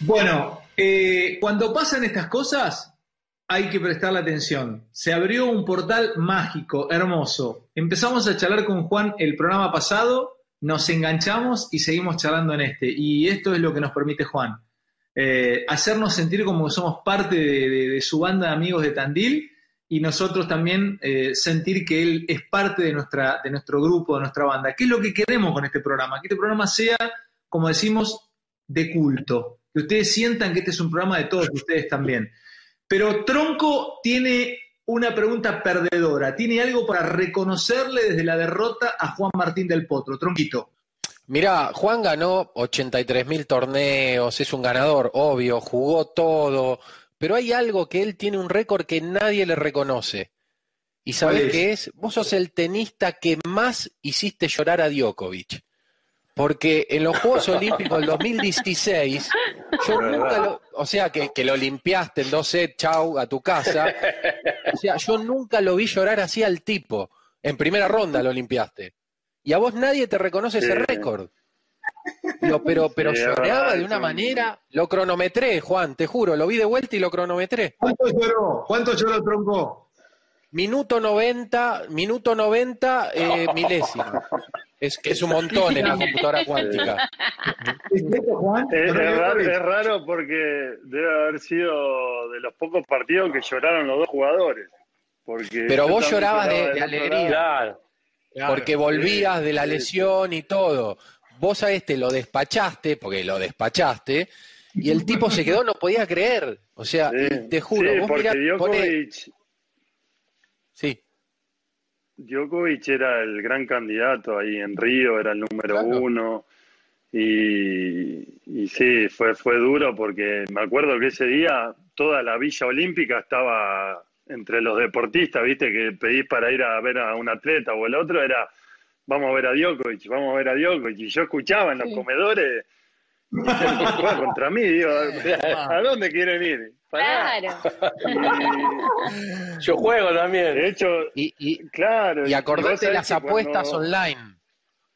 Bueno, eh, cuando pasan estas cosas, hay que prestarle atención. Se abrió un portal mágico, hermoso. Empezamos a charlar con Juan el programa pasado, nos enganchamos y seguimos charlando en este. Y esto es lo que nos permite Juan. Eh, hacernos sentir como somos parte de, su banda de amigos de Tandil y nosotros también eh, sentir que él es parte de, nuestra, de nuestro grupo, de nuestra banda. ¿Qué es lo que queremos con este programa? Que este programa sea, como decimos, de culto que ustedes sientan que este es un programa de todos ustedes también. Pero Tronco tiene una pregunta perdedora, tiene algo para reconocerle desde la derrota a Juan Martín del Potro. Tronquito. Mirá, Juan ganó 83 mil torneos, es un ganador, obvio, jugó todo, pero hay algo que él tiene un récord que nadie le reconoce. ¿Y sabes qué es? Vos sos el tenista que más hiciste llorar a Djokovic. Porque en los Juegos Olímpicos del 2016, yo nunca lo, o sea, que, lo limpiaste en 12, chau, a tu casa. O sea, yo nunca lo vi llorar así al tipo. En primera ronda lo limpiaste. Y a vos nadie te reconoce ese récord. pero pero lloraba de una manera, lo cronometré, Juan, te juro, lo vi de vuelta y lo cronometré. ¿Cuánto lloró? ¿Cuánto lloró tronco? Minuto 90, minuto 90, eh, milésimo. Es que es un montón en la computadora cuántica. Es, raro, porque debe haber sido de los pocos partidos que lloraron los dos jugadores. Porque Pero vos llorabas de, alegría. Porque volvías de la lesión y todo. Vos a este lo despachaste, porque lo despachaste, y el tipo se quedó, no podía creer. O sea, te juro, vos porque Djokovic... Sí. Djokovic era el gran candidato ahí en Río, era el número uno. Y, y, sí, fue, fue duro porque me acuerdo que ese día toda la Villa Olímpica estaba entre los deportistas, viste, que pedís para ir a ver a un atleta o el otro, era vamos a ver a Djokovic, vamos a ver a Djokovic. Y yo escuchaba en los comedores, contra mí, digo, ¿a dónde quieren ir? Claro. Yo juego también. De hecho, y, claro. Y acordate las apuestas online.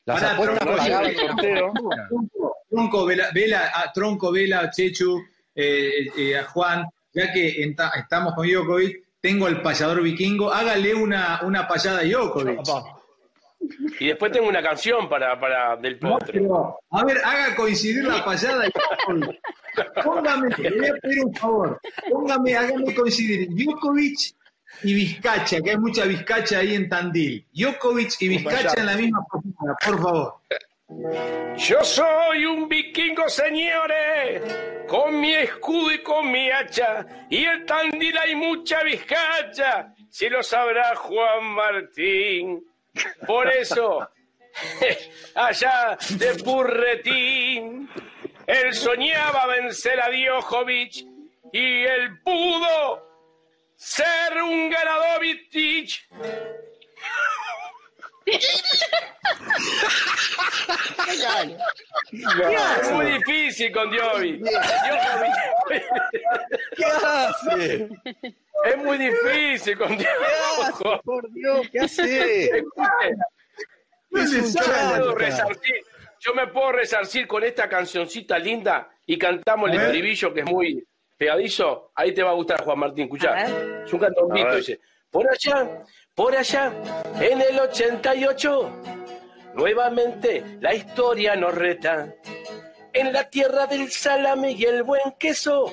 Las apuestas pagadas Tronco, Vela, Vela, a Tronco, Vela, Chechu, eh, eh, a Juan, ya que estamos con Jokovic, tengo el payador vikingo, hágale una, una payada a Jokovic. Y después tengo una canción para, para del potro. a ver, haga coincidir la payada. Póngame, le voy a pedir un favor. Póngame, hágame coincidir Djokovic y Vizcacha, que hay mucha Vizcacha ahí en Tandil. Djokovic y Vizcacha en la misma posición, por favor. Yo soy un vikingo, señores, con mi escudo y con mi hacha, y en Tandil hay mucha Vizcacha, si lo sabrá Juan Martín. Por eso, allá de Burretín, él soñaba vencer a Djokovic y él pudo ser un ganador Es muy difícil con Djokovic. ¿Qué hace? Es muy difícil con Djokovic. Por Dios, ¿qué hace? Yo me puedo resarcir con esta cancioncita linda y cantamos el estribillo que es muy pegadizo. Ahí te va a gustar, Juan Martín, escuchá. Es un cantoncito, dice. Por allá, por allá, en el 88, nuevamente la historia nos reta. En la tierra del salame y el buen queso,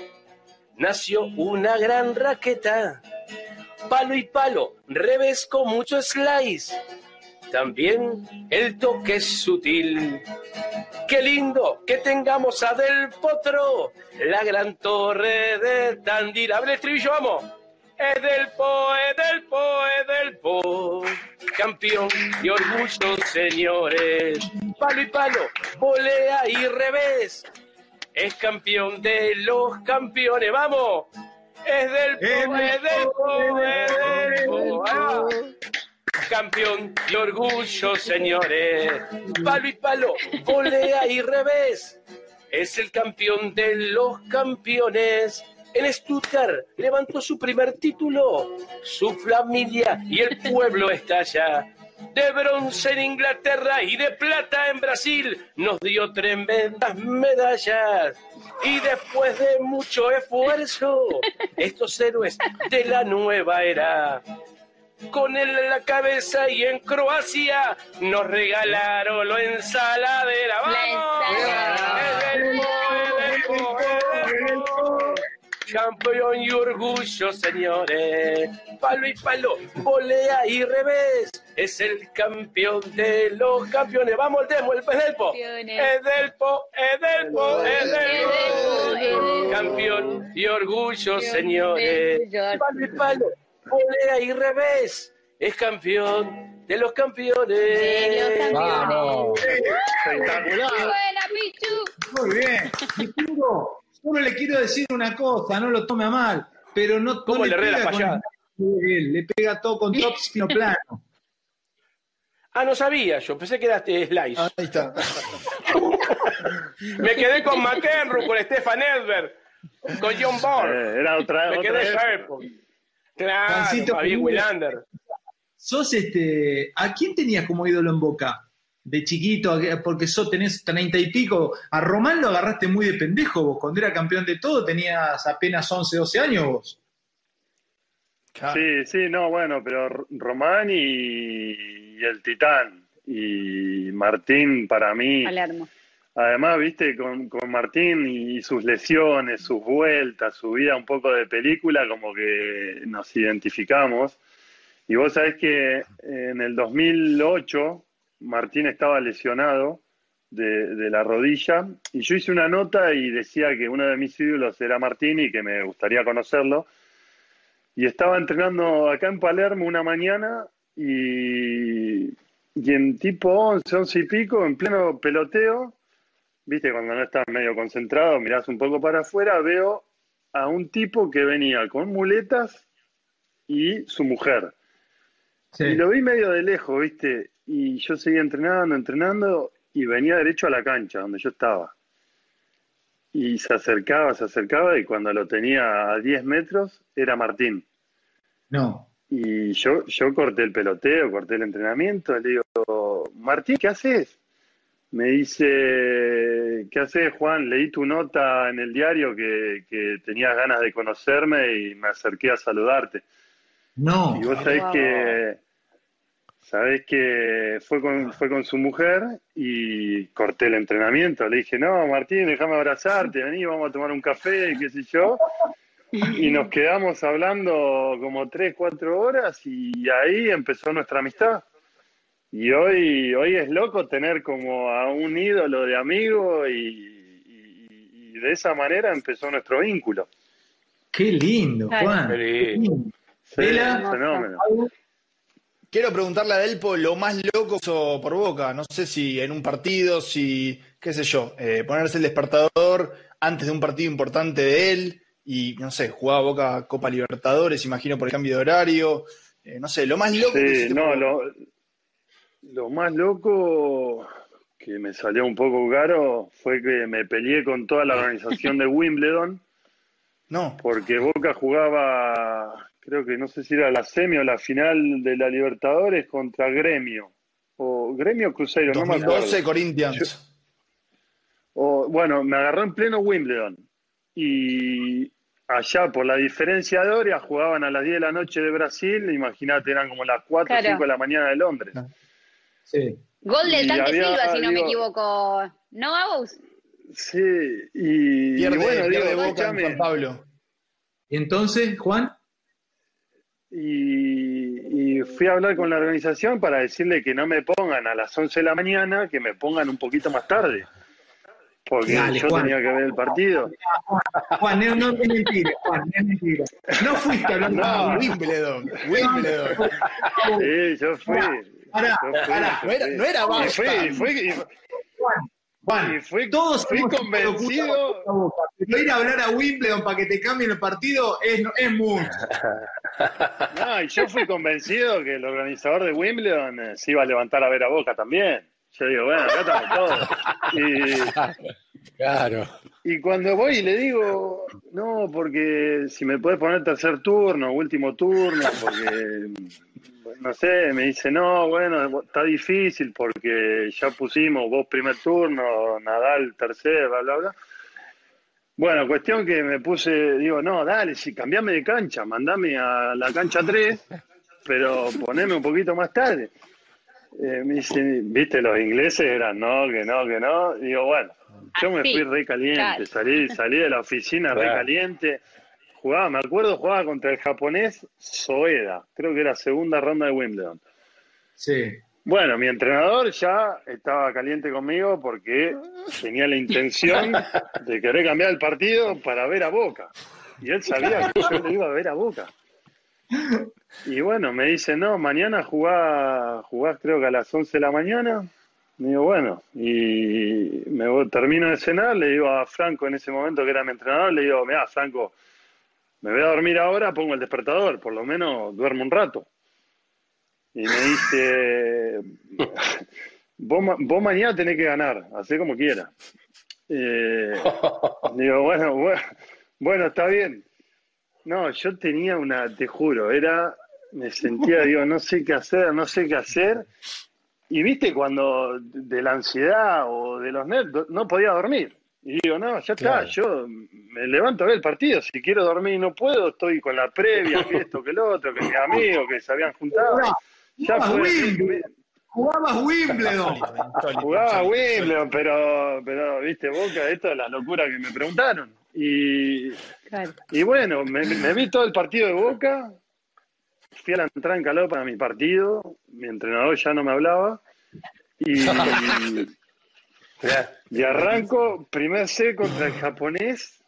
nació una gran raqueta. Palo y palo, revés con mucho slice también el toque es sutil. Qué lindo que tengamos a Del Potro, la gran torre de Tandil. Abre el estribillo, vamos. Es del Po, es del Po, es del Po. Campeón y orgullo, señores. Palo y palo, volea y revés. Es campeón de los campeones, vamos. Es del Po, es del Po, es del Po campeón y orgullo, señores. Palo y palo, volea y revés. es el campeón de los campeones. En Stuttgart levantó su primer título. Su familia y el pueblo está allá. De bronce en Inglaterra y de plata en Brasil nos dio tremendas medallas. Y después de mucho esfuerzo, estos héroes de la nueva era con él en la cabeza y en Croacia nos regalaron lo ensaladera. ¡Vamos! Campeón y orgullo, señores. Palo y palo, volea y revés. Es el campeón de los campeones. Vamos, el demo, el Delpo. Es Delpo, es Delpo, es Delpo. Campeón y orgullo, señores. Palo y palo volea y revés. Es campeón de los campeones. De los campeones. Espectacular. buena, Pichu! Muy bien. solo le quiero decir una cosa, no lo tome a mal, pero no, ¿Cómo le, le pega con él, le pega todo con top sino plano. Ah, no sabía yo, pensé que era este Slice. Ahí está. Me quedé con McEnroe, con Stefan Edberg, con John Ball. Eh, era otra, Me quedé época. Claro, ¿cómo- Wilander. Sos este, ¿a quién tenías como ídolo en Boca? De chiquito, ¿A qué- porque sos tenés treinta y pico. A Román lo agarraste muy de pendejo vos. Cuando era campeón de todo tenías apenas 11, 12 años vos. Claro. Sí, sí, no, bueno, pero Román y, y el Titán y Martín para mí, Palermo. además, viste, con, con Martín y sus lesiones, sus vueltas, su vida un poco de película, como que nos identificamos. Y vos sabés que en el 2008 Martín estaba lesionado de, de la rodilla y yo hice una nota y decía que uno de mis ídolos era Martín y que me gustaría conocerlo. Y estaba entrenando acá en Palermo una mañana y, y en tipo 11, 11 y pico, en pleno peloteo, viste, cuando no estás medio concentrado, mirás un poco para afuera, veo a un tipo que venía con muletas y su mujer. Y lo vi medio de lejos, viste, y yo seguía entrenando, entrenando, y venía derecho a la cancha donde yo estaba. Y se acercaba, se acercaba, y cuando lo tenía a 10 metros, era Martín. No. Y yo, yo corté el peloteo, corté el entrenamiento, le digo, Martín, ¿qué haces? Me dice, ¿qué haces, Juan? Leí tu nota en el diario que, que tenías ganas de conocerme y me acerqué a saludarte. No. Y vos sabés que, sabés que fue con, fue con su mujer y corté el entrenamiento. Le dije, no, Martín, déjame abrazarte, vení, vamos a tomar un café, qué sé yo. Y nos quedamos hablando como tres, cuatro horas y ahí empezó nuestra amistad. Y hoy, hoy es loco tener como a un ídolo de amigo y, y- y de esa manera empezó nuestro vínculo. Qué lindo. Juan. Qué Qué lindo. Sí, fenómeno. Quiero preguntarle a Delpo lo más loco que hizo por Boca. No sé si en un partido, si, qué sé yo, eh, ponerse el despertador antes de un partido importante de él y, no sé, jugaba Boca Copa Libertadores, imagino por el cambio de horario. Eh, no sé, lo más loco Sí, hiciste no, lo más loco que me salió un poco caro fue que me peleé con toda la organización de Wimbledon No, porque Boca jugaba, creo que no sé si era la semi o la final de la Libertadores contra Gremio o Gremio Cruzeiro, no me acuerdo. 2012 Corinthians. O, bueno, me agarró en pleno Wimbledon. Y allá, por la diferencia de hora, jugaban a las 10 de la noche de Brasil. Imagínate, eran como las 4 o Claro. 5 de la mañana de Londres. Sí. Gol del tanque había- Silva, si no me equivoco. ¿No, Agus? Sí, y, Pierde, y bueno, pierde digo, Boca en San Pablo. Y entonces, Juan, y, y fui a hablar con la organización para decirle que no me pongan a las 11 de la mañana, que me pongan un poquito más tarde. Porque Dale, yo Juan. tenía que ver el partido. Juan, no, no es mentira, Juan, no es mentira. No fuiste a hablar No. Con Wimbledon, Wimbledon. Sí, yo fui. Pará, yo fui, No era, fui. no era Y basta. fui, fui- y- Juan, Y fui- todos fui convencido. Pero ir a hablar a Wimbledon para que te cambien el partido es, es mucho. No, y yo fui convencido que el organizador de Wimbledon eh, se iba a levantar a ver a Boca también. Yo digo, bueno, acá estamos todos. Y, Claro. Y cuando voy y le digo, no, porque si me puedes poner tercer turno, último turno, porque no sé, me dice, no, bueno, está difícil porque ya pusimos vos primer turno, Nadal tercer, bla, bla, bla. Bueno, cuestión que me puse, digo, no, dale, si cambiame de cancha, mandame a la cancha 3, pero poneme un poquito más tarde. Eh, me dice, viste, los ingleses eran, no, que no, que no. Digo, bueno, yo me fui re caliente, salí, salí de la oficina re caliente. Jugaba, me acuerdo, jugaba contra el japonés Soeda, creo que era segunda ronda de Wimbledon. Sí. Bueno, mi entrenador ya estaba caliente conmigo porque tenía la intención de querer cambiar el partido para ver a Boca. Y él sabía que yo le iba a ver a Boca. Y bueno, me dice, no, mañana jugás, jugás creo que a las 11 de la mañana. Me digo, bueno, y me termino de cenar, le digo a Franco en ese momento que era mi entrenador, le digo, mira, Franco, me voy a dormir ahora, pongo el despertador, por lo menos duermo un rato. Y me dice, vos, vos mañana tenés que ganar, hacé como quieras. Eh, digo, bueno, bueno, bueno, está bien. No, yo tenía una, te juro, era, me sentía, digo, no sé qué hacer, no sé qué hacer. Y viste cuando de la ansiedad o de los nervios no podía dormir. Y digo, no, ya está, yo me levanto a ver el partido. Si quiero dormir y no puedo, estoy con la previa, que esto, que lo otro, que mis amigos que se habían juntado. Ya fue. Jugabas Wimbledon. Jugaba Wimbledon, pero, pero, viste, Boca, esto es la locura que me preguntaron. Y, y bueno, me, me, vi todo el partido de Boca, fui a la entrada en calor para mi partido, mi entrenador ya no me hablaba, y, y arranco, primer C contra el japonés,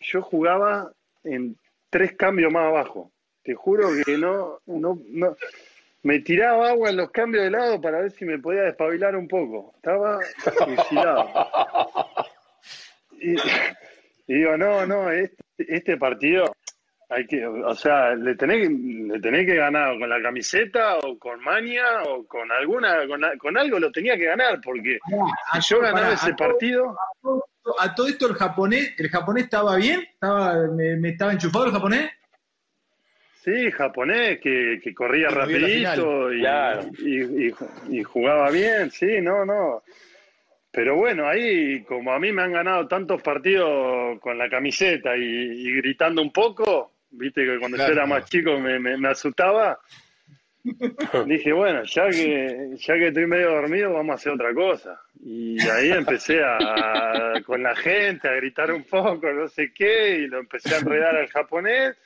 yo jugaba en tres cambios más abajo. Te juro que no, no, no, me tiraba agua en los cambios de lado para ver si me podía despabilar un poco. Estaba suicidado. Y, digo, no, no, este, este partido hay que, o sea, le tenés, le tenés que ganar con la camiseta o con maña o con alguna, con, algo lo tenía que ganar porque si yo ganaba ese partido. A todo, esto el japonés, el japonés estaba bien, estaba, me, estaba enchufado el japonés. Sí, japonés que, que corría rapidito y, y, y, jugaba bien, sí, no, no. Pero bueno, ahí como a mí me han ganado tantos partidos con la camiseta y, gritando un poco, viste que cuando yo era más chico me, me, asustaba. Dije, bueno, ya que, ya que estoy medio dormido, vamos a hacer otra cosa. Y ahí empecé a, con la gente a gritar un poco, no sé qué, y lo empecé a enredar al japonés.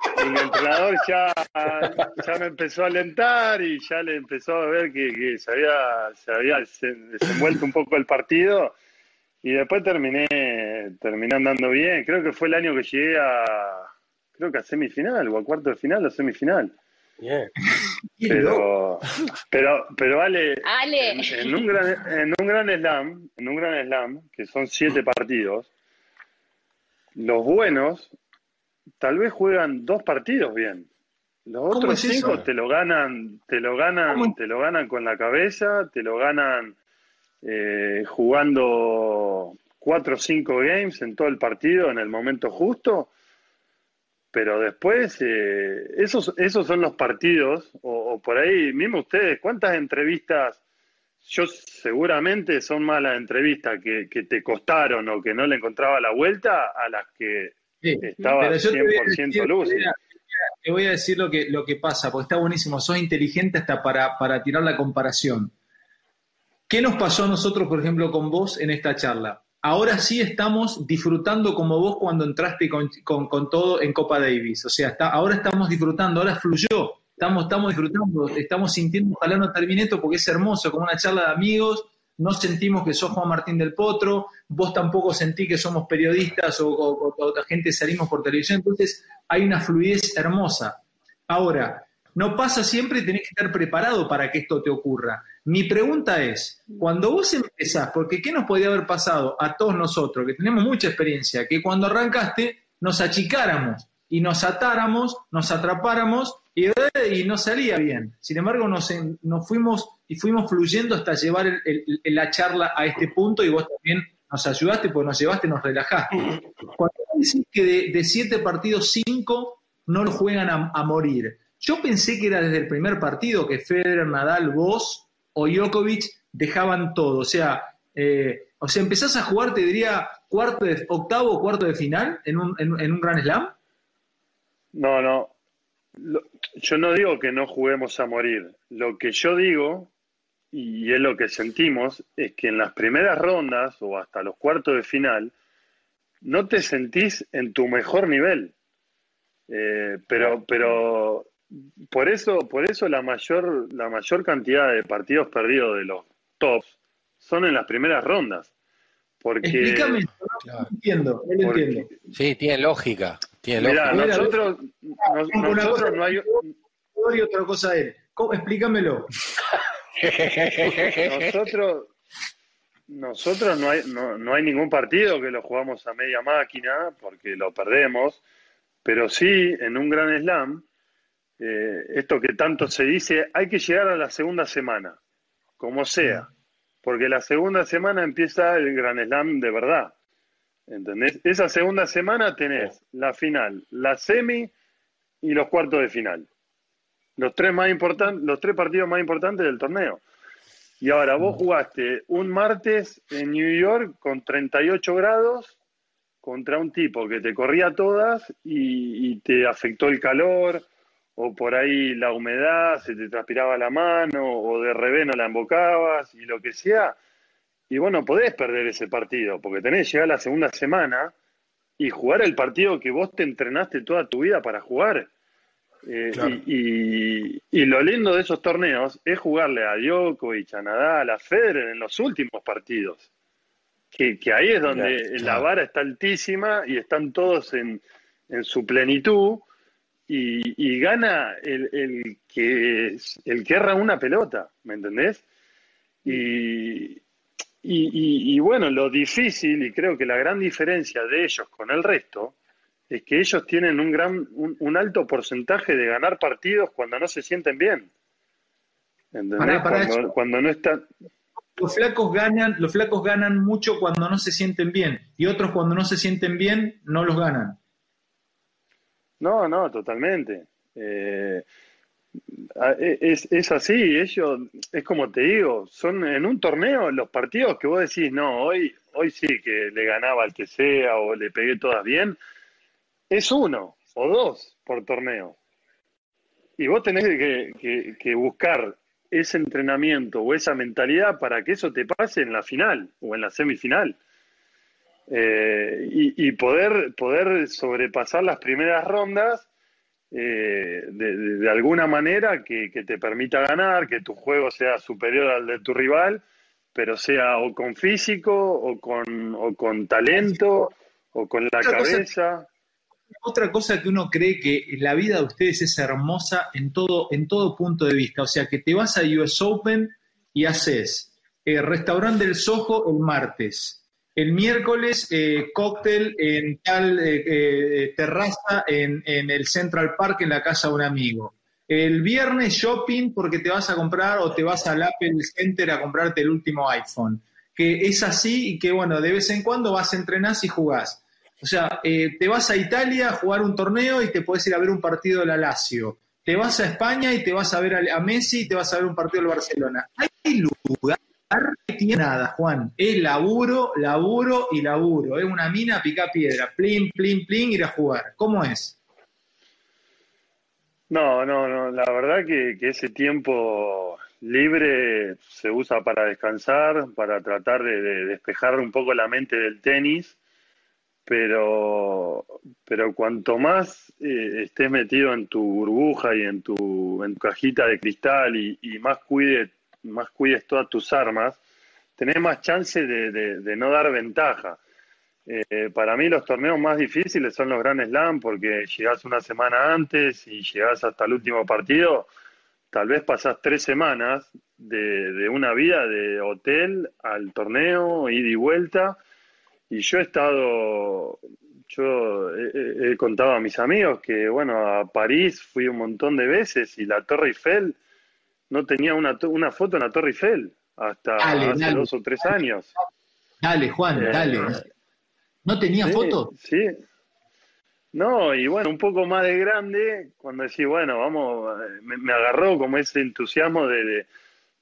Y mi entrenador ya, ya me empezó a alentar y ya le empezó a ver que, se había, se había desenvuelto un poco el partido. Y después terminé, terminé andando bien. Creo que fue el año que llegué a, creo que a semifinal o a cuarto de final o semifinal. Bien. Pero, pero, pero Ale, En, un gran, en un gran slam, en un gran slam, que son siete partidos, los buenos tal vez juegan dos partidos bien. Los otros cinco te lo ganan, te lo ganan, te lo ganan con la cabeza, te lo ganan eh, jugando cuatro o cinco games en todo el partido en el momento justo pero después, eh, esos, esos son los partidos, o, por ahí, mismo ustedes, ¿cuántas entrevistas? Yo seguramente son más las entrevistas que, que te costaron o que no le encontraba la vuelta a las que estaba 100% luz. Te voy a decir lo que, lo que pasa, porque está buenísimo, sos inteligente hasta para, para tirar la comparación. ¿Qué nos pasó a nosotros, por ejemplo, con vos en esta charla? ahora sí estamos disfrutando como vos cuando entraste con, todo en Copa Davis. O sea, está, ahora estamos disfrutando, ahora fluyó. Estamos, estamos disfrutando, estamos sintiendo, ojalá no termine esto porque es hermoso, como una charla de amigos. No sentimos que sos Juan Martín del Potro, vos tampoco sentí que somos periodistas o, o, o gente salimos por televisión. Entonces hay una fluidez hermosa. Ahora, no pasa siempre y tenés que estar preparado para que esto te ocurra. Mi pregunta es, cuando vos empezás, porque ¿qué nos podía haber pasado a todos nosotros, que tenemos mucha experiencia, que cuando arrancaste nos achicáramos y nos atáramos, nos atrapáramos y, no salía bien. Sin embargo, nos, nos fuimos y fuimos fluyendo hasta llevar la charla a este punto y vos también nos ayudaste porque nos llevaste, nos relajaste. Cuando decís que de, siete partidos, cinco no lo juegan a, morir. Yo pensé que era desde el primer partido que Federer, Nadal, vos o Djokovic dejaban todo. O sea, eh, o sea, empezás a jugar, te diría, cuarto de, octavo o cuarto de final en un, en, un Grand Slam. No, no. Yo no digo que no juguemos a morir. Lo que yo digo y es lo que sentimos, es que en las primeras rondas o hasta los cuartos de final no te sentís en tu mejor nivel. Eh, pero, pero por eso, por eso la mayor, la mayor cantidad de partidos perdidos de los tops son en las primeras rondas. Porque, Explícame, no entiendo, no entiendo. Sí, tiene lógica. Tiene lógica. nosotros, nosotros no hay. otra cosa él. Explícamelo. nosotros, nosotros no hay, no, hay ningún partido que lo jugamos a media máquina porque lo perdemos, pero sí en un gran slam, eh, esto que tanto se dice, hay que llegar a la segunda semana, como sea, porque la segunda semana empieza el gran slam de verdad. ¿Entendés? Esa segunda semana tenés la final, la semi y los cuartos de final. Los tres, más importantes, los tres partidos más importantes del torneo. Y ahora vos mm. jugaste un martes en New York con 38 grados contra un tipo que te corría todas y, te afectó el calor o por ahí la humedad, se te transpiraba la mano o de revés no la embocabas y lo que sea. Y bueno, podés perder ese partido porque tenés que llegar la segunda semana y jugar el partido que vos te entrenaste toda tu vida para jugar. Eh, y, lo lindo de esos torneos es jugarle a Djokovic, a Nadal, a Federer en los últimos partidos. Que, ahí es donde la vara está altísima y están todos en, su plenitud y, gana el, el, que, el que erra una pelota, ¿me entendés? Y, y bueno, lo difícil y creo que la gran diferencia de ellos con el resto es que ellos tienen un gran, un, alto porcentaje de ganar partidos cuando no se sienten bien. ¿Entendés? cuando, no están. Los flacos ganan, los flacos ganan mucho cuando no se sienten bien, y otros cuando no se sienten bien no los ganan. No, no, totalmente. Eh, es, es, así, ellos, es como te digo, son en un torneo los partidos que vos decís, no, hoy, hoy sí que le ganaba al que sea o le pegué todas bien, es uno o dos por torneo. Y vos tenés que, buscar ese entrenamiento o esa mentalidad para que eso te pase en la final o en la semifinal. Eh, y, poder, poder sobrepasar las primeras rondas eh, de, alguna manera que, te permita ganar, que tu juego sea superior al de tu rival, pero sea o con físico o con, o con talento o con la cabeza otra cosa que uno cree que la vida de ustedes es hermosa en todo, en todo punto de vista. O sea, que te vas a US Open y haces eh, restaurante del Soho el martes. El miércoles, eh, cóctel en tal eh, terraza en, el Central Park en la casa de un amigo. El viernes, shopping porque te vas a comprar o te vas al Apple Center a comprarte el último iPhone. Que es así y que, bueno, de vez en cuando vas a entrenar y jugás. O sea, eh, te vas a Italia a jugar un torneo y te puedes ir a ver un partido de la. Te vas a España y te vas a ver a, Messi y te vas a ver un partido del Barcelona. Hay lugar tiene nada, Juan. Es laburo, laburo y laburo. Es una mina pica piedra. Plin, plin, plin, ir a jugar. ¿Cómo es? No, no, no. La verdad que, ese tiempo libre se usa para descansar, para tratar de despejar un poco la mente del tenis pero, pero cuanto más eh, estés metido en tu burbuja y en tu, cajita de cristal y, más, cuide, más cuides todas tus armas, tenés más chance de, no dar ventaja. Eh, para mí los torneos más difíciles son los Grand Slam porque llegás una semana antes y llegás hasta el último partido, tal vez pasás tres semanas de, de una vida de hotel al torneo, ida y vuelta, y yo he estado, yo he, contado a mis amigos que, bueno, a París fui un montón de veces y la Torre Eiffel no tenía una, una foto en la Torre Eiffel hasta hace dos o tres años. Dale, Juan, eh, dale. ¿No tenía fotos? Sí. No, y bueno, un poco más de grande, cuando decís, bueno, vamos, me, agarró como ese entusiasmo de,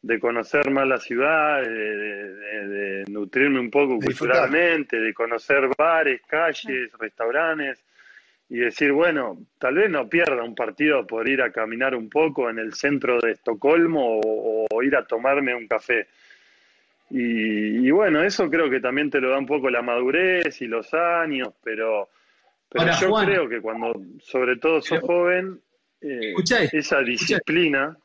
de, conocer más la ciudad, de, nutrirme un poco culturalmente, de conocer bares, calles, restaurantes, y decir, bueno, tal vez no pierda un partido por ir a caminar un poco en el centro de Estocolmo o ir a tomarme un café. Y, bueno, eso creo que también te lo da un poco la madurez y los años, pero, pero yo creo que cuando, sobre todo sos joven, eh, esa disciplina.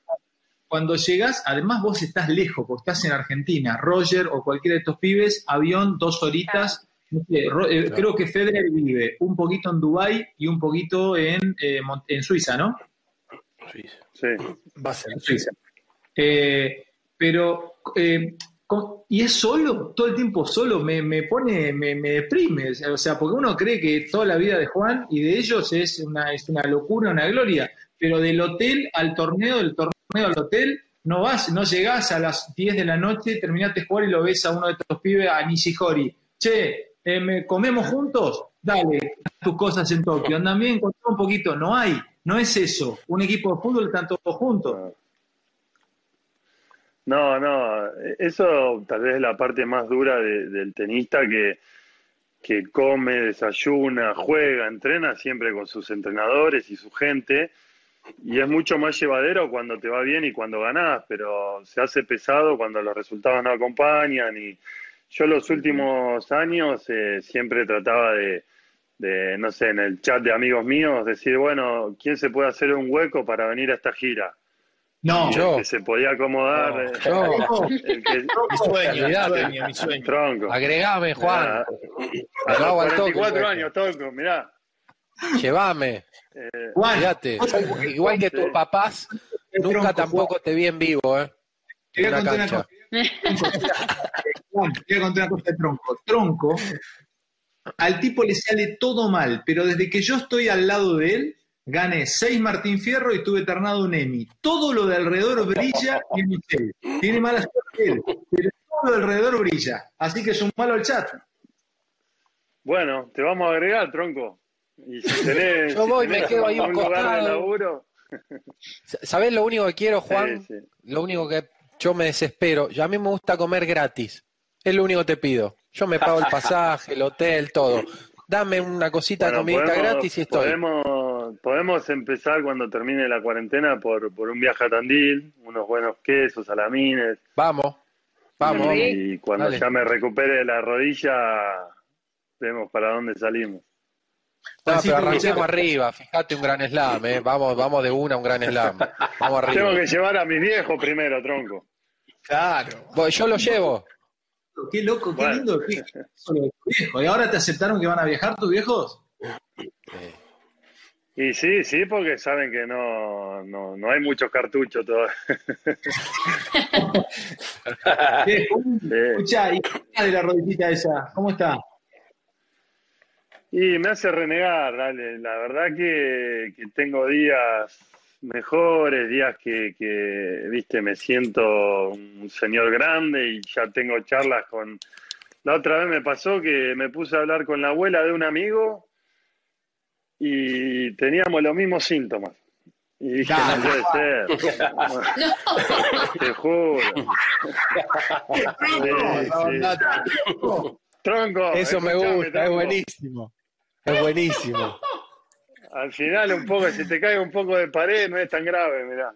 Cuando llegas, además vos estás lejos, porque estás en Argentina. Roger o cualquiera de estos pibes, avión, dos horitas. Eh, creo que Federer vive un poquito en Dubai y un poquito en, eh, en Suiza, ¿no? Suiza. Sí. Va a ser en Suiza. pero y es solo, todo el tiempo solo, me, me pone, me, me, deprime. O sea, porque uno cree que toda la vida de Juan y de ellos es una, es una locura, una gloria. Pero del hotel al torneo, del torneo al hotel, no vas, no llegás a las 10 de la noche, terminaste de jugar y lo ves a uno de estos pibes, a Nishihori. Che, eh, ¿me ¿comemos juntos? Dale, tus cosas en Tokio. Andan bien, un poquito. No hay, no es eso. Un equipo de fútbol están todos juntos. No, no, eso tal vez es la parte más dura del tenista que, que come, desayuna, juega, entrena siempre con sus entrenadores y su gente. Y es mucho más llevadero cuando te va bien y cuando ganás, pero se hace pesado cuando los resultados no acompañan. Y yo los últimos años eh, siempre trataba de, de, no sé, en el chat de amigos míos, decir, bueno, ¿quién se puede hacer un hueco para venir a esta gira? No, yo. que se podía acomodar. No, eh, yo. El que, mi sueño, mi sueño, mi sueño. Tronco. Agregame, Juan. Mirá, 24 años, tronco, mirá. Llévame. Eh, Fíjate. Igual que tus papás, nunca tampoco te vi en vivo, ¿eh? Te voy a contar una cosa. Voy a contar una cosa de tronco. Tronco, al tipo le sale todo mal, pero desde que yo estoy al lado de él, gané seis Martín Fierro y tuve ternado un Emmy. Todo lo de alrededor brilla y Michel. Tiene mala suerte él, pero todo lo de alrededor brilla. Así que es un malo el chat. Bueno, te vamos a agregar, tronco. Y si tenés, Yo voy, me quedo ahí un costado. ¿Sabés lo único que quiero, Juan? Lo único que yo me desespero. Yo a mí me gusta comer gratis. Es lo único que te pido. Yo me pago el pasaje, el hotel, todo. Dame una cosita de comida gratis y estoy. Podemos, podemos empezar cuando termine la cuarentena por, por un viaje a Tandil, unos buenos quesos, salamines. Vamos, vamos. Y cuando ya me recupere la rodilla, vemos para dónde salimos. No, pero arranquemos arriba, fíjate un gran slam, ¿eh? vamos, vamos de una a un gran slam. Vamos arriba. Tengo que llevar a mis viejos primero, tronco. Claro. Yo lo llevo. Qué loco, qué lindo. ¿Y ahora te aceptaron que van a viajar tus viejos? Y sí, sí, porque saben que no, no, no hay muchos cartuchos todavía. Escucha, ¿y qué de la rodillita esa? ¿Cómo está? Y me hace renegar, dale. La verdad que, que tengo días mejores, días que, que, viste, me siento un señor grande y ya tengo charlas con... La otra vez me pasó que me puse a hablar con la abuela de un amigo y teníamos los mismos síntomas. Y dije, no puede ser. Te juro. Tronco. Eso me gusta, es buenísimo. Es buenísimo. Al final un poco, si te cae un poco de pared, no es tan grave, mirá.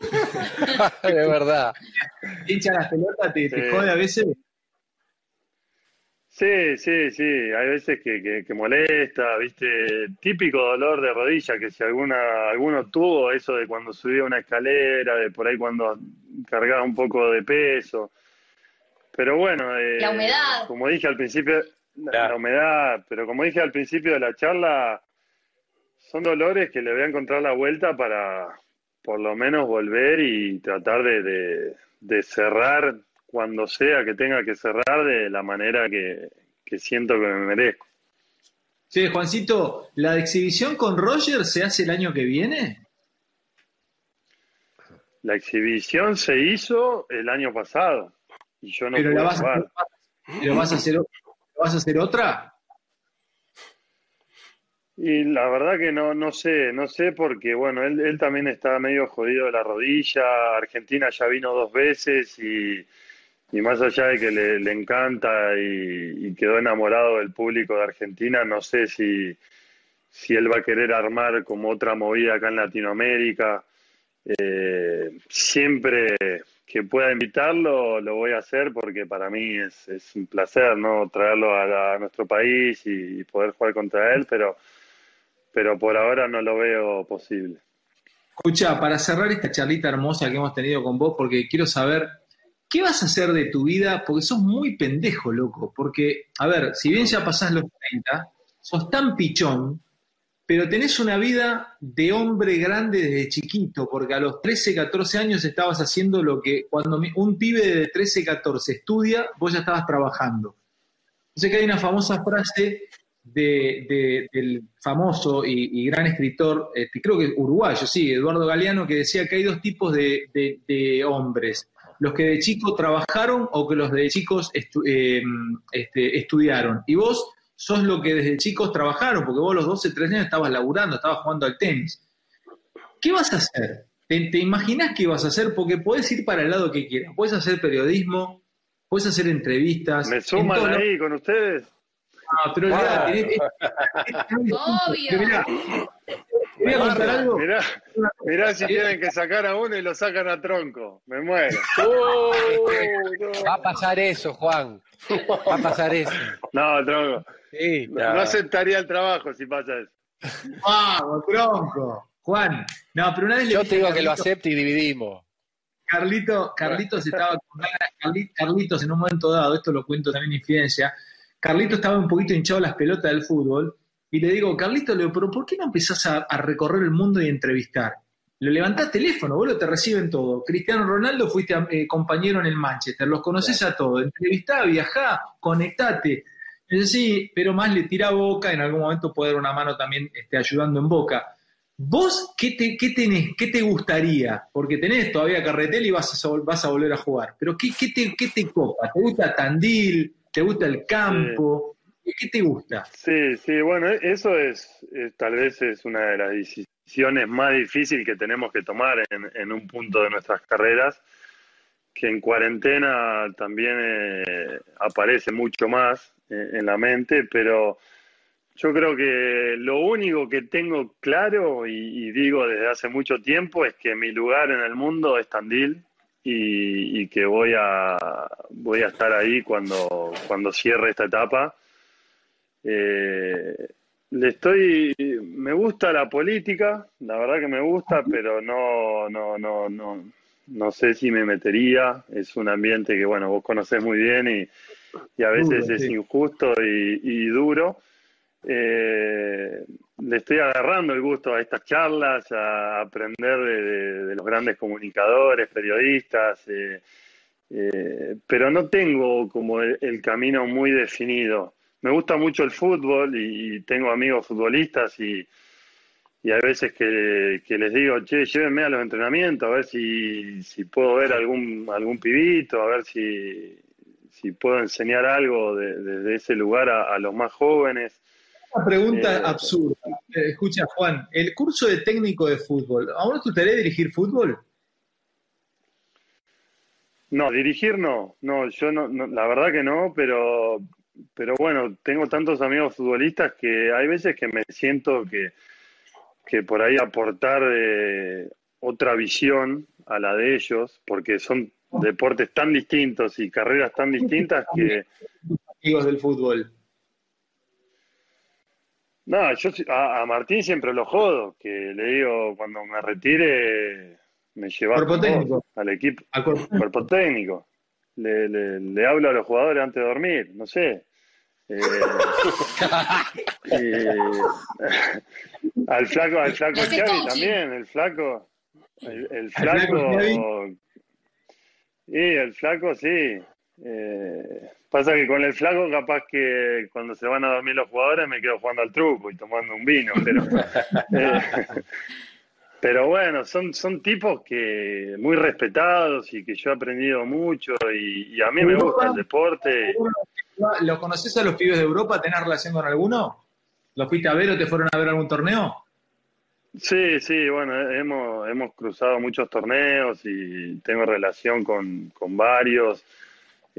es verdad. Hincha las pelotas, te, te jode a veces. Sí, sí, sí, hay veces que, que, molesta, viste, típico dolor de rodilla, que si alguna, alguno tuvo eso de cuando subía una escalera, de por ahí cuando cargaba un poco de peso. Pero bueno, eh, la humedad. Como dije al principio, la, humedad, pero como dije al principio de la charla, son dolores que le voy a encontrar la vuelta para por lo menos volver y tratar de, de, cerrar cuando sea que tenga que cerrar de la manera que, siento que me merezco. Sí, Juancito, ¿la exhibición con Roger se hace el año que viene? La exhibición se hizo el año pasado y yo no pude jugar. ¿Pero vas a hacer, vas a hacer otra? Y la verdad que no, no sé, no sé porque, bueno, él, él también está medio jodido de la rodilla, Argentina ya vino dos veces y, y más allá de que le, le encanta y, quedó enamorado del público de Argentina, no sé si, si él va a querer armar como otra movida acá en Latinoamérica. Eh, siempre que pueda invitarlo, lo voy a hacer porque para mí es, es un placer, ¿no? Traerlo a, nuestro país y poder jugar contra él, pero pero por ahora no lo veo posible. Escucha, para cerrar esta charlita hermosa que hemos tenido con vos, porque quiero saber, ¿qué vas a hacer de tu vida? Porque sos muy pendejo, loco. Porque, a ver, si bien ya pasás los 30, sos tan pichón, pero tenés una vida de hombre grande desde chiquito, porque a los 13, 14 años estabas haciendo lo que cuando un pibe de 13, 14 estudia, vos ya estabas trabajando. Sé que hay una famosa frase de, del famoso y, gran escritor, este, creo que uruguayo, sí, Eduardo Galeano, que decía que hay dos tipos de, hombres, los que de chicos trabajaron o que los de chicos eh, este, estudiaron. Y vos sos lo que desde chicos trabajaron, porque vos los 12, 13 años estabas laburando, estabas jugando al tenis. ¿Qué vas a hacer? ¿Te, te imaginas qué vas a hacer? Porque puedes ir para el lado que quieras. Puedes hacer periodismo, puedes hacer entrevistas. ¿Me suman ahí con ustedes? No, pero Obvio. Mirá, voy a contar algo. Mirá, mirá si tienen que sacar a uno y lo sacan a tronco. Me muero. Va a pasar eso, Juan. Va a pasar eso. No, tronco. Sí, no. no aceptaría el trabajo si pasa eso. Vamos, tronco. Juan, no, pero una vez Yo te digo que lo acepte y dividimos. Carlito, Carlitos estaba con Carlitos en un momento dado, esto lo cuento también en infidencia, Carlito estaba un poquito hinchado las pelotas del fútbol y le digo, Carlito, le digo, pero ¿por qué no empezás a, recorrer el mundo y entrevistar? Le levantás teléfono, vos te reciben todo. Cristiano Ronaldo fuiste eh, compañero en el Manchester, los conoces a todos. Entrevistá, viajá, conectate. Es sí, pero más le tira boca, en algún momento puede dar una mano también este, ayudando en boca. ¿Vos qué, te, qué qué te gustaría? Porque tenés todavía carretel y vas a, vas a volver a jugar. Pero ¿qué, qué, te, qué te copa? ¿Te gusta Tandil? ¿Te gusta el campo? ¿Qué te gusta? Sí, sí, bueno, eso es, tal vez es una de las decisiones más difíciles que tenemos que tomar en, un punto de nuestras carreras, que en cuarentena también eh, aparece mucho más eh, en la mente, pero yo creo que lo único que tengo claro y, digo desde hace mucho tiempo es que mi lugar en el mundo es Tandil y, que voy a, voy a estar ahí cuando, cuando cierre esta etapa. Eh, le estoy, me gusta la política, la verdad que me gusta, pero no, no, no, no, no sé si me metería. Es un ambiente que, bueno, vos conocés muy bien y, a veces es injusto y, y duro. Eh, le estoy agarrando el gusto a estas charlas, a aprender de, los grandes comunicadores, periodistas, eh, eh, pero no tengo como el, camino muy definido. Me gusta mucho el fútbol y, tengo amigos futbolistas y, hay veces que, les digo, che, llévenme a los entrenamientos, a ver si, si puedo ver algún, algún pibito, a ver si, si puedo enseñar algo desde ese lugar a los más jóvenes. Una pregunta eh, absurda. Eh, escucha, Juan, el curso de técnico de fútbol, ¿a vos te gustaría dirigir fútbol? No, dirigir no. No, yo no, la verdad que no, pero, pero bueno, tengo tantos amigos futbolistas que hay veces que me siento que, que por ahí aportar eh, otra visión a la de ellos, porque son deportes tan distintos y carreras tan distintas que... Amigos del fútbol. No, yo a, Martín siempre lo jodo, que le digo cuando me retire me lleva al equipo, al cuerpo, técnico. Le, le, hablo a los jugadores antes de dormir, no sé. Eh, al flaco, al flaco Xavi también, el flaco, el, flaco, sí, el flaco sí. Eh, Pasa que con el flaco, capaz que cuando se van a dormir los jugadores me quedo jugando al truco y tomando un vino, pero. Eh, Pero bueno, son, son tipos que muy respetados y que yo he aprendido mucho y, a mí me gusta el deporte. ¿Los conoces a los pibes de Europa? ¿Tenés relación con alguno? ¿Los fuiste a ver o te fueron a ver algún torneo? Sí, sí, bueno, hemos, hemos cruzado muchos torneos y tengo relación con, con varios.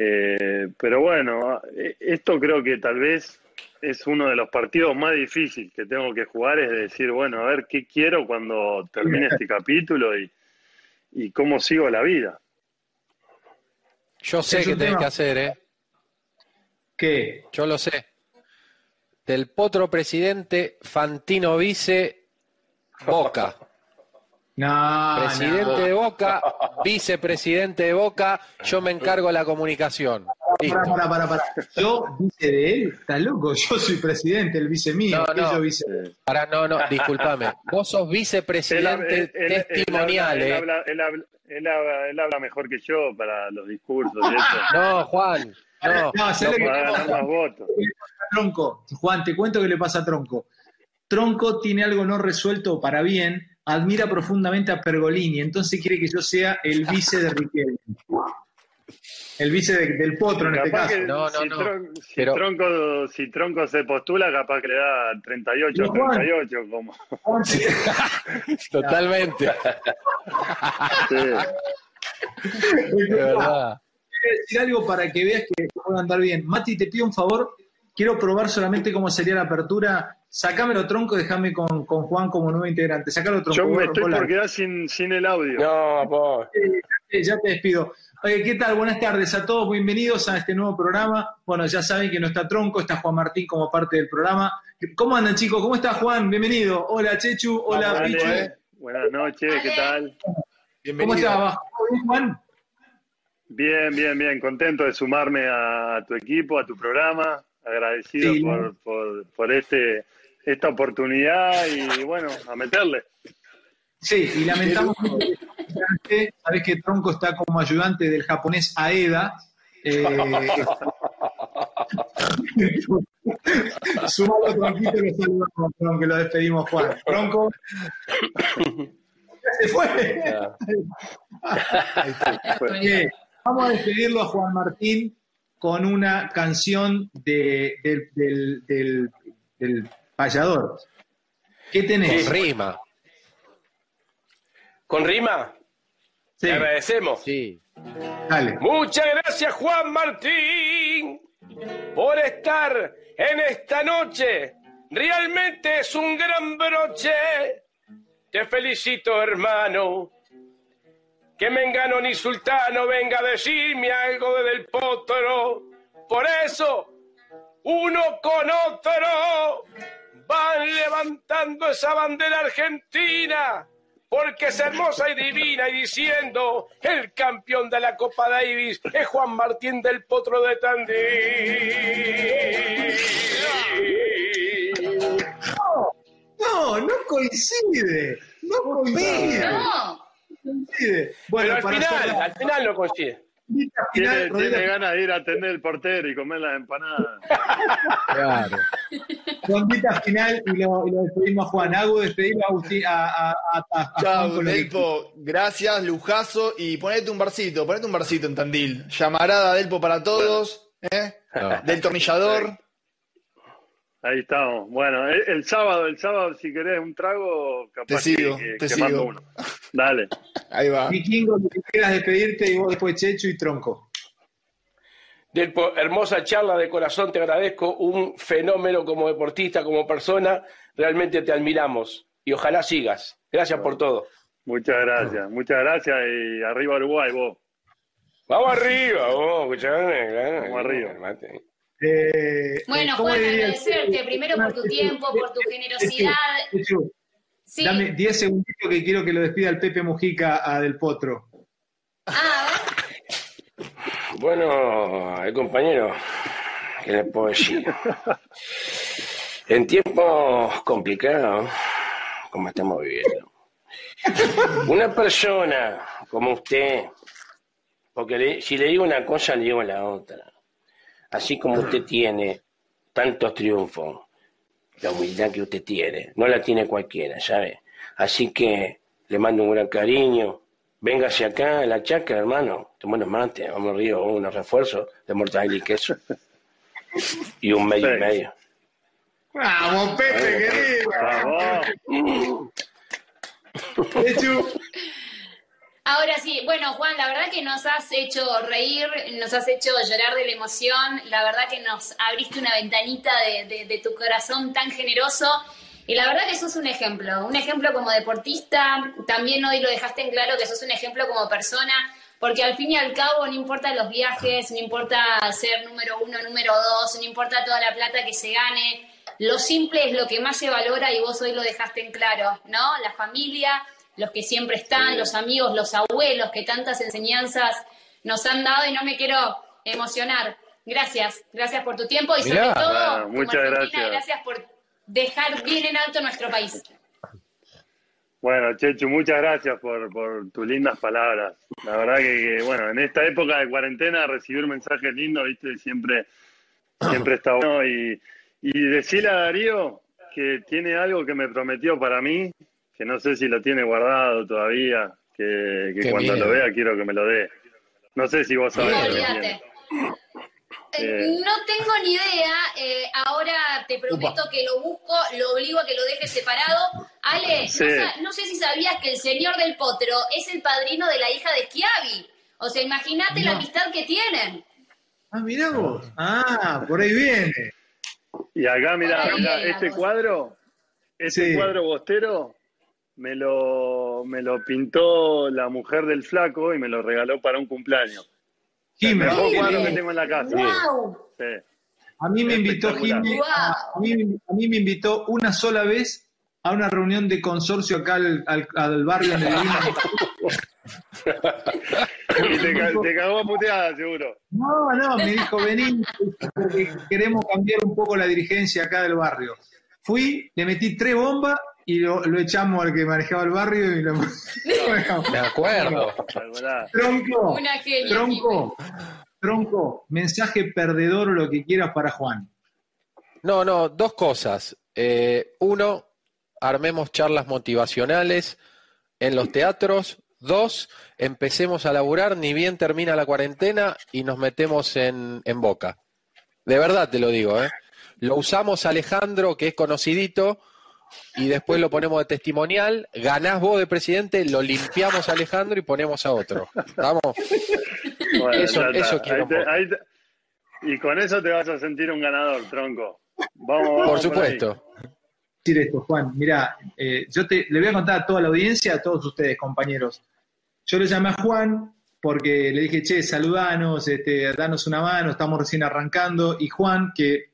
Eh, pero bueno, e, esto creo que tal vez es uno de los partidos más difíciles que tengo que jugar, es decir, bueno, a ver qué quiero cuando termine este capítulo y, y cómo sigo la vida. Yo sé qué tenés que hacer, ¿eh? ¿Qué? Yo lo sé. Del potro presidente, Fantino vice, Boca. Presidente de Boca, vicepresidente de Boca, yo me encargo de la comunicación. Para, para, para, para, Yo, vice de él, está loco. Yo soy presidente, el vice mío. No, no, vice? Para, no, no, discúlpame. Vos sos vicepresidente testimonial. Él, habla, él, habla, él, habla, mejor que yo para los discursos y eso. No, Juan. No, no, no, no votos. Tronco, Juan, te cuento qué le pasa a Tronco. Tronco tiene algo no resuelto para bien, admira profundamente a Pergolini, entonces quiere que yo sea el vice de Riquelme. El vice del potro en este caso. No, no, no. si, tronco, si Tronco se postula, capaz que le da 38, 38, como. Totalmente. sí. Es verdad. Quiero decir algo para que veas que puede andar bien. Mati, te pido un favor. Quiero probar solamente cómo sería la apertura Sacámelo tronco, déjame con, con, Juan como nuevo integrante. Sacalo tronco. Yo me estoy por quedar sin, sin el audio. No, pues. ya te despido. Oye, ¿qué tal? Buenas tardes a todos, bienvenidos a este nuevo programa. Bueno, ya saben que no está Tronco, está Juan Martín como parte del programa. ¿Cómo andan chicos? ¿Cómo está Juan? Bienvenido. Hola Chechu, hola Pichu. Buenas noches, ¿qué tal? ¿Cómo estás, Juan? Bien, bien, bien. Contento de sumarme a tu equipo, a tu programa. Agradecido por, por, por este esta oportunidad y bueno, a meterle. Sí, y lamentamos que sabes que Tronco está como ayudante del japonés Aeda. Eh, Súmalo Tronquito que saludamos, que lo despedimos Juan. Tronco. Se fue. vamos a despedirlo a Juan Martín con una canción de, del, del, del, del payador. ¿Qué tenés? Con rima. ¿Con rima? Sí. Te agradecemos. Sí. Dale. Muchas gracias, Juan Martín, por estar en esta noche. Realmente es un gran broche. Te felicito, hermano. Que Mengano ni Sultano venga a decirme algo de del potro. Por eso, uno con otro van levantando esa bandera argentina porque es hermosa y divina y diciendo el campeón de la Copa Davis es Juan Martín del Potro de Tandil. No, no, no coincide, no coincide. No. Coincide. Bueno, al final, al final lo coincide tiene, ganas de ir a atender el portero y comer las empanadas. Claro. Rondita final y lo, despedimos a Juan. Hago despedimos a Agustín. A, a, Chao, Delpo. Gracias, lujazo. Y ponete un barcito, ponete un barcito en Tandil. Llamarada Delpo para todos. ¿eh? Del tornillador. Ahí estamos. Bueno, el, sábado, el sábado, si querés un trago, capaz te sigo, que, te sigo. uno. Dale. Ahí va. Vikingo, que quieras despedirte y vos después Checho y Tronco. Del, hermosa charla de corazón, te agradezco. Un fenómeno como deportista, como persona. Realmente te admiramos y ojalá sigas. Gracias por todo. Muchas gracias, muchas gracias y arriba Uruguay, vos. Vamos arriba, vos, Vamos arriba. Eh, bueno, Juan, agradecerte primero por tu tiempo, por tu generosidad. Sí. Dame 10 segundos que quiero que lo despida el Pepe Mujica a Del Potro. Ah, bueno, el compañero, ¿qué le puedo decir? en tiempos complicados, como estamos viviendo, una persona como usted, porque si le digo una cosa, le digo la otra así como usted tiene tantos triunfos, la humildad que usted tiene, no la tiene cualquiera, ¿sabe? Así que le mando un gran cariño. Véngase acá a la chaca, hermano. Tomemos mate, vamos río, unos refuerzos de mortadela y queso. Y un medio y medio. Vamos, Pepe, querido. Ahora sí, bueno, Juan, la verdad que nos has hecho reír, nos has hecho llorar de la emoción, la verdad que nos abriste una ventanita de, tu corazón tan generoso. Y la verdad que sos un ejemplo, un ejemplo como deportista, también hoy lo dejaste en claro que sos un ejemplo como persona, porque al fin y al cabo no importa los viajes, no importa ser número uno, número dos, no importa toda la plata que se gane, lo simple es lo que más se valora y vos hoy lo dejaste en claro, ¿no? La familia, los que siempre están, los amigos, los abuelos, que tantas enseñanzas nos han dado y no me quiero emocionar. Gracias, gracias por tu tiempo y sobre todo, muchas gracias. gracias por dejar bien en alto nuestro país. Bueno, Chechu, muchas gracias por, por tus lindas palabras. La verdad que, bueno, en esta época de cuarentena recibir mensajes lindos, viste, siempre, siempre está bueno. Y, y decirle a Darío que tiene algo que me prometió para mí, que no sé si lo tiene guardado todavía, que, cuando lo vea quiero que me lo dé. No sé si vos sabés. No, eh, no tengo ni idea, eh, ahora te prometo que lo busco, lo obligo a que lo deje separado. Ale, no, sé si sabías que el señor del potro es el padrino de la hija de Schiavi. O sea, imagínate la amistad que tienen. Ah, mirá vos. Ah, por ahí viene. Y acá, mirá, este cuadro, este cuadro bostero, me lo, me lo pintó la mujer del flaco y me lo regaló para un cumpleaños. El mejor cuadro que tengo en la casa. A mí me invitó Jimmy, a, mí, me invitó una sola vez a una reunión de consorcio acá al, al, barrio donde y te, te, cagó a puteada, seguro. No, no, me dijo, vení, porque queremos cambiar un poco la dirigencia acá del barrio. Fui, le metí tres bombas y lo, echamos al que manejaba el barrio y lo De acuerdo. Tronco, tronco, tronco, mensaje perdedor o lo que quieras para Juan. No, no, dos cosas. Eh, uno, armemos charlas motivacionales en los teatros. Dos, empecemos a laburar, ni bien termina la cuarentena y nos metemos en, en boca. De verdad te lo digo, ¿eh? Lo usamos Alejandro, que es conocidito, y después lo ponemos de testimonial, ganás vos de presidente, lo limpiamos a Alejandro y ponemos a otro. ¿Vamos? eso, quiero. y con eso te vas a sentir un ganador, tronco. Vamos, Por supuesto. Decir esto, Juan, mira, eh, yo te, le voy a contar a toda la audiencia, a todos ustedes, compañeros. Yo le llamé a Juan porque le dije, che, saludanos, este, danos una mano, estamos recién arrancando. Y Juan, que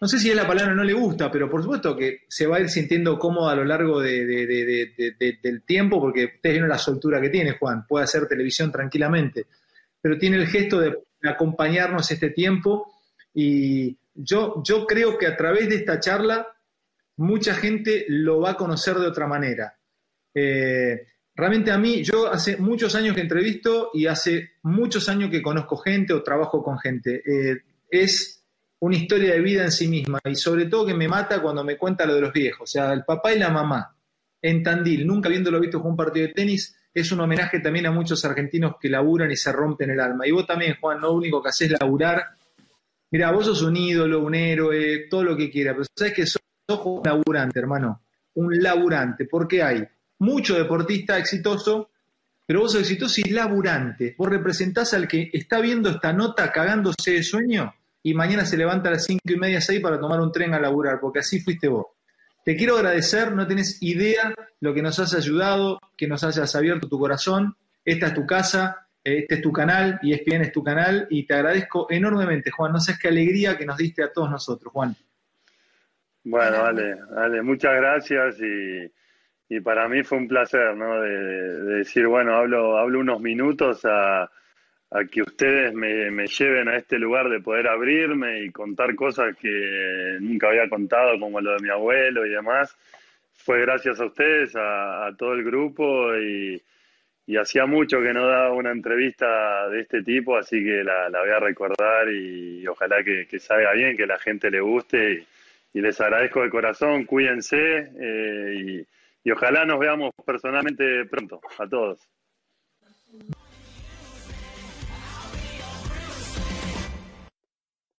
no sé si es la palabra no le gusta, pero por supuesto que se va a ir sintiendo cómodo a lo largo del tiempo, porque ustedes vieron la soltura que tiene Juan, puede hacer televisión tranquilamente, pero tiene el gesto de acompañarnos este tiempo y yo, yo creo que a través de esta charla mucha gente lo va a conocer de otra manera. Eh, realmente a mí, yo hace muchos años que entrevisto y hace muchos años que conozco gente o trabajo con gente. Eh, es una historia de vida en sí misma y sobre todo que me mata cuando me cuenta lo de los viejos, o sea, el papá y la mamá en Tandil, nunca habiéndolo visto jugar un partido de tenis, es un homenaje también a muchos argentinos que laburan y se rompen el alma. Y vos también, Juan, lo único que haces es laburar. Mira, vos sos un ídolo, un héroe, todo lo que quieras, pero sabes que sos, un laburante, hermano, un laburante, porque hay mucho deportista exitoso, pero vos sos exitoso y laburante. Vos representás al que está viendo esta nota cagándose de sueño y mañana se levanta a las cinco y media, seis para tomar un tren a laburar, porque así fuiste vos. Te quiero agradecer, no tenés idea lo que nos has ayudado, que nos hayas abierto tu corazón. Esta es tu casa, este es tu canal y ESPN es tu canal y te agradezco enormemente, Juan. No sabes qué alegría que nos diste a todos nosotros, Juan. Bueno, vale, vale, muchas gracias y, para mí fue un placer, ¿no? De, de, decir, bueno, hablo, hablo unos minutos a, a que ustedes me, lleven a este lugar de poder abrirme y contar cosas que nunca había contado, como lo de mi abuelo y demás. Fue gracias a ustedes, a, todo el grupo y, hacía mucho que no daba una entrevista de este tipo, así que la, voy a recordar y, ojalá que, salga bien, que la gente le guste y, les agradezco de corazón, cuídense eh, y ojalá nos veamos personalmente pronto, a todos.